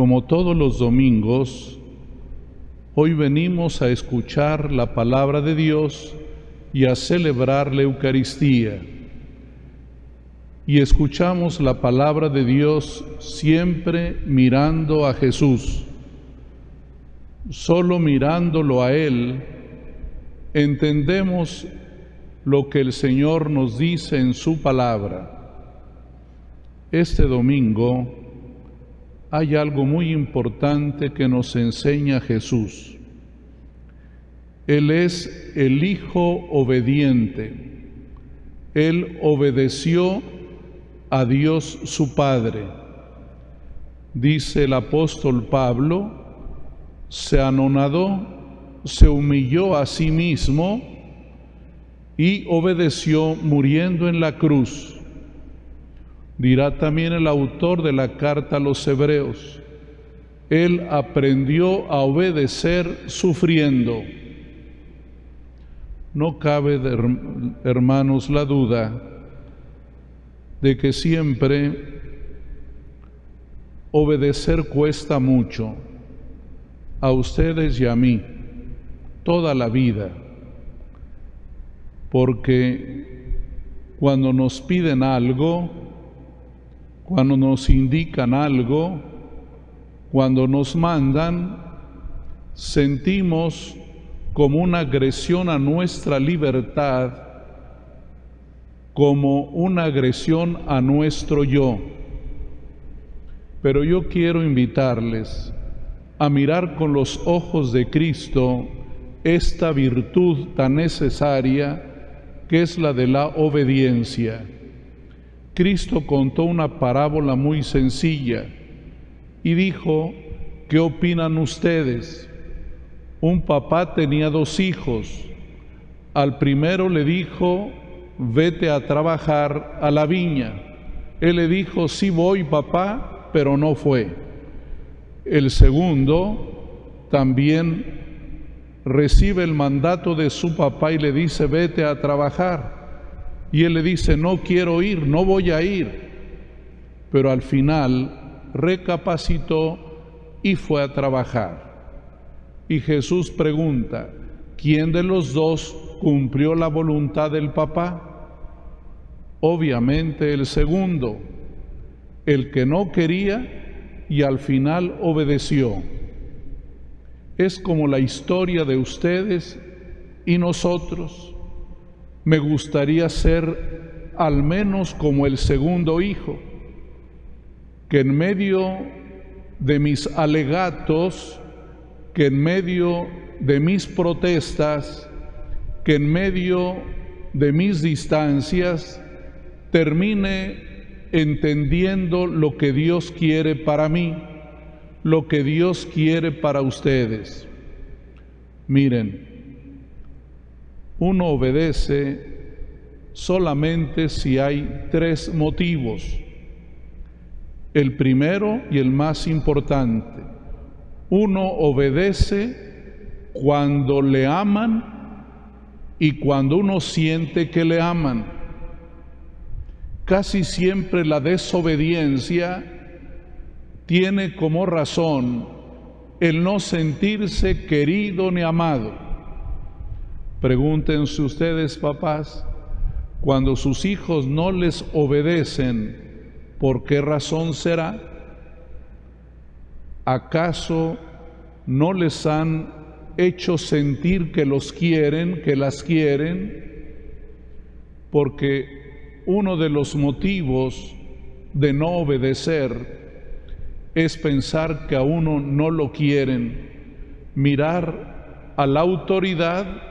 Como todos los domingos, hoy venimos a escuchar la palabra de Dios y a celebrar la Eucaristía. Y escuchamos la palabra de Dios siempre mirando a Jesús. Solo mirándolo a Él, entendemos lo que el Señor nos dice en su palabra. Este domingo hay algo muy importante que nos enseña Jesús. Él es el Hijo obediente. Él obedeció a Dios su Padre. Dice el apóstol Pablo, se anonadó, se humilló a sí mismo y obedeció muriendo en la cruz. Dirá también el autor de la carta a los hebreos, él aprendió a obedecer sufriendo. No cabe, hermanos, la duda de que siempre obedecer cuesta mucho a ustedes y a mí, toda la vida, porque cuando nos piden algo, cuando nos indican algo, cuando nos mandan, sentimos como una agresión a nuestra libertad, como una agresión a nuestro yo. Pero yo quiero invitarles a mirar con los ojos de Cristo esta virtud tan necesaria que es la de la obediencia. Cristo contó una parábola muy sencilla y dijo, ¿qué opinan ustedes? Un papá tenía dos hijos. Al primero le dijo, vete a trabajar a la viña. Él le dijo, sí voy papá, pero no fue. El segundo también recibe el mandato de su papá y le dice, vete a trabajar. Y él le dice, no quiero ir, no voy a ir. Pero al final recapacitó y fue a trabajar. Y Jesús pregunta, ¿quién de los dos cumplió la voluntad del papá? Obviamente el segundo, el que no quería y al final obedeció. Es como la historia de ustedes y nosotros me gustaría ser al menos como el segundo hijo, que en medio de mis alegatos, que en medio de mis protestas, que en medio de mis distancias, termine entendiendo lo que Dios quiere para mí, lo que Dios quiere para ustedes. Miren, uno obedece solamente si hay tres motivos. El primero y el más importante, uno obedece cuando le aman y cuando uno siente que le aman. Casi siempre la desobediencia tiene como razón el no sentirse querido ni amado. Pregúntense ustedes, papás, cuando sus hijos no les obedecen, ¿por qué razón será? ¿Acaso no les han hecho sentir que los quieren, que las quieren? Porque uno de los motivos de no obedecer es pensar que a uno no lo quieren, mirar a la autoridad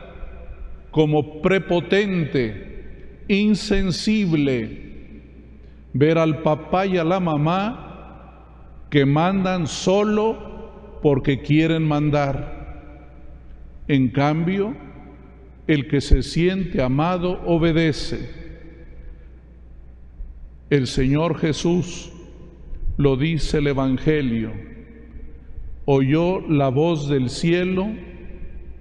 como prepotente, insensible, ver al papá y a la mamá que mandan solo porque quieren mandar. En cambio, el que se siente amado obedece. El Señor Jesús lo dice el Evangelio. Oyó la voz del cielo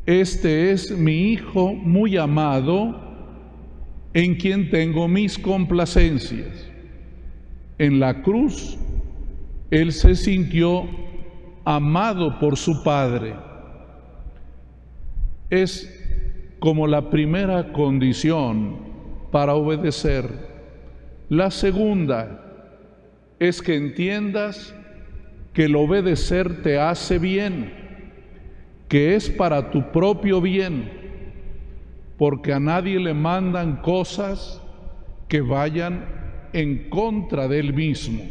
este es mi Hijo muy amado, en quien tengo mis complacencias. En la cruz, Él se sintió amado por su Padre. Es como la primera condición para obedecer. La segunda es que entiendas que el obedecer te hace bien, que es para tu propio bien, porque a nadie le mandan cosas que vayan en contra del mismo.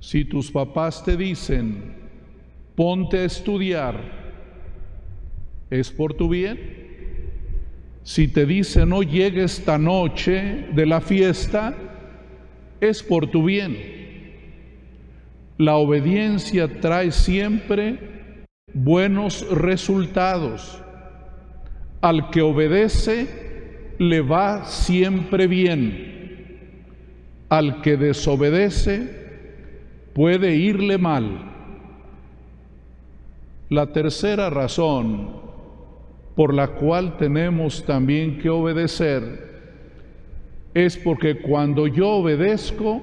Si tus papás te dicen, ponte a estudiar, ¿es por tu bien? Si te dicen, no llegues esta noche de la fiesta, es por tu bien. La obediencia trae siempre buenos resultados. Al que obedece le va siempre bien. Al que desobedece puede irle mal. La tercera razón por la cual tenemos también que obedecer es porque cuando yo obedezco,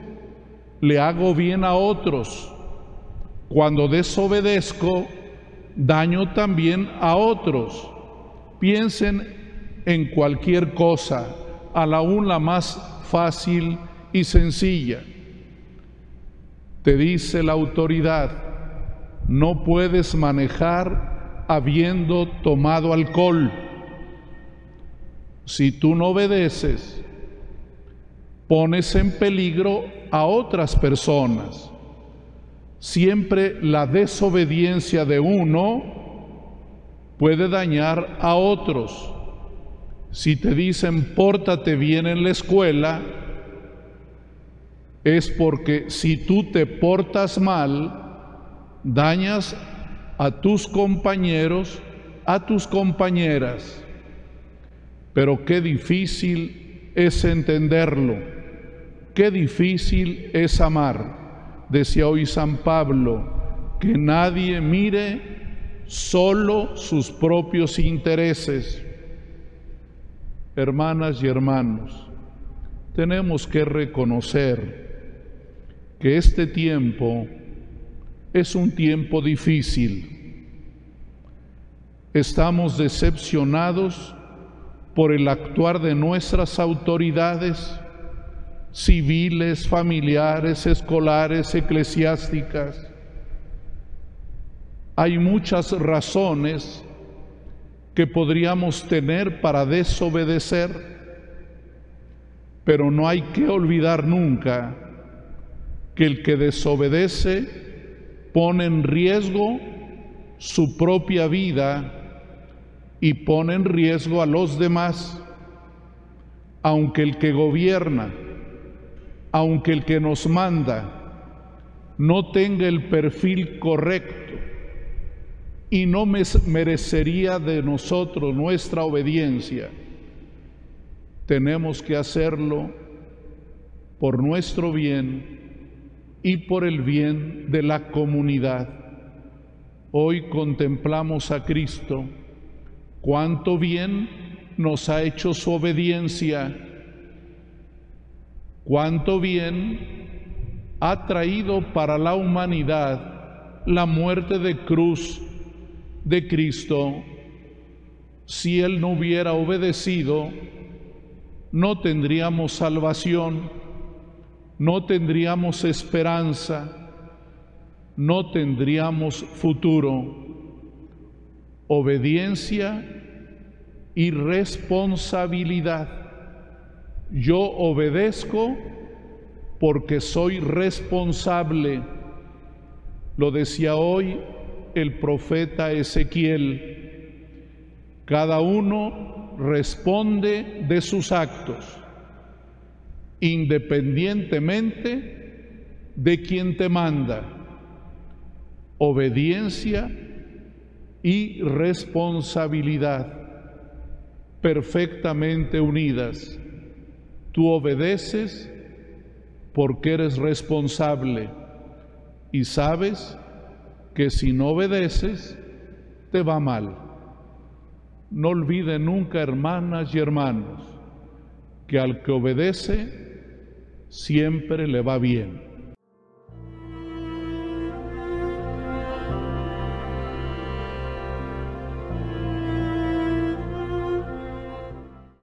le hago bien a otros. Cuando desobedezco, daño también a otros. Piensen en cualquier cosa, a la la más fácil y sencilla. Te dice la autoridad, no puedes manejar habiendo tomado alcohol. Si tú no obedeces, pones en peligro a otras personas. Siempre la desobediencia de uno puede dañar a otros. Si te dicen pórtate bien en la escuela, es porque si tú te portas mal, dañas a tus compañeros, a tus compañeras. Pero qué difícil es entenderlo Qué difícil es amar, decía hoy San Pablo, que nadie mire solo sus propios intereses. Hermanas y hermanos, tenemos que reconocer que este tiempo es un tiempo difícil. Estamos decepcionados por el actuar de nuestras autoridades civiles, familiares, escolares, eclesiásticas. Hay muchas razones que podríamos tener para desobedecer, pero no hay que olvidar nunca que el que desobedece pone en riesgo su propia vida y pone en riesgo a los demás, aunque el que gobierna aunque el que nos manda no tenga el perfil correcto y no merecería de nosotros nuestra obediencia, tenemos que hacerlo por nuestro bien y por el bien de la comunidad. Hoy contemplamos a Cristo, cuánto bien nos ha hecho su obediencia cuánto bien ha traído para la humanidad la muerte de cruz de Cristo. Si Él no hubiera obedecido, no tendríamos salvación, no tendríamos esperanza, no tendríamos futuro. Obediencia y responsabilidad. Yo obedezco porque soy responsable. Lo decía hoy el profeta Ezequiel. Cada uno responde de sus actos, independientemente de quien te manda. Obediencia y responsabilidad perfectamente unidas. Tú obedeces porque eres responsable y sabes que si no obedeces, te va mal. No olvide nunca, hermanas y hermanos, que al que obedece, siempre le va bien.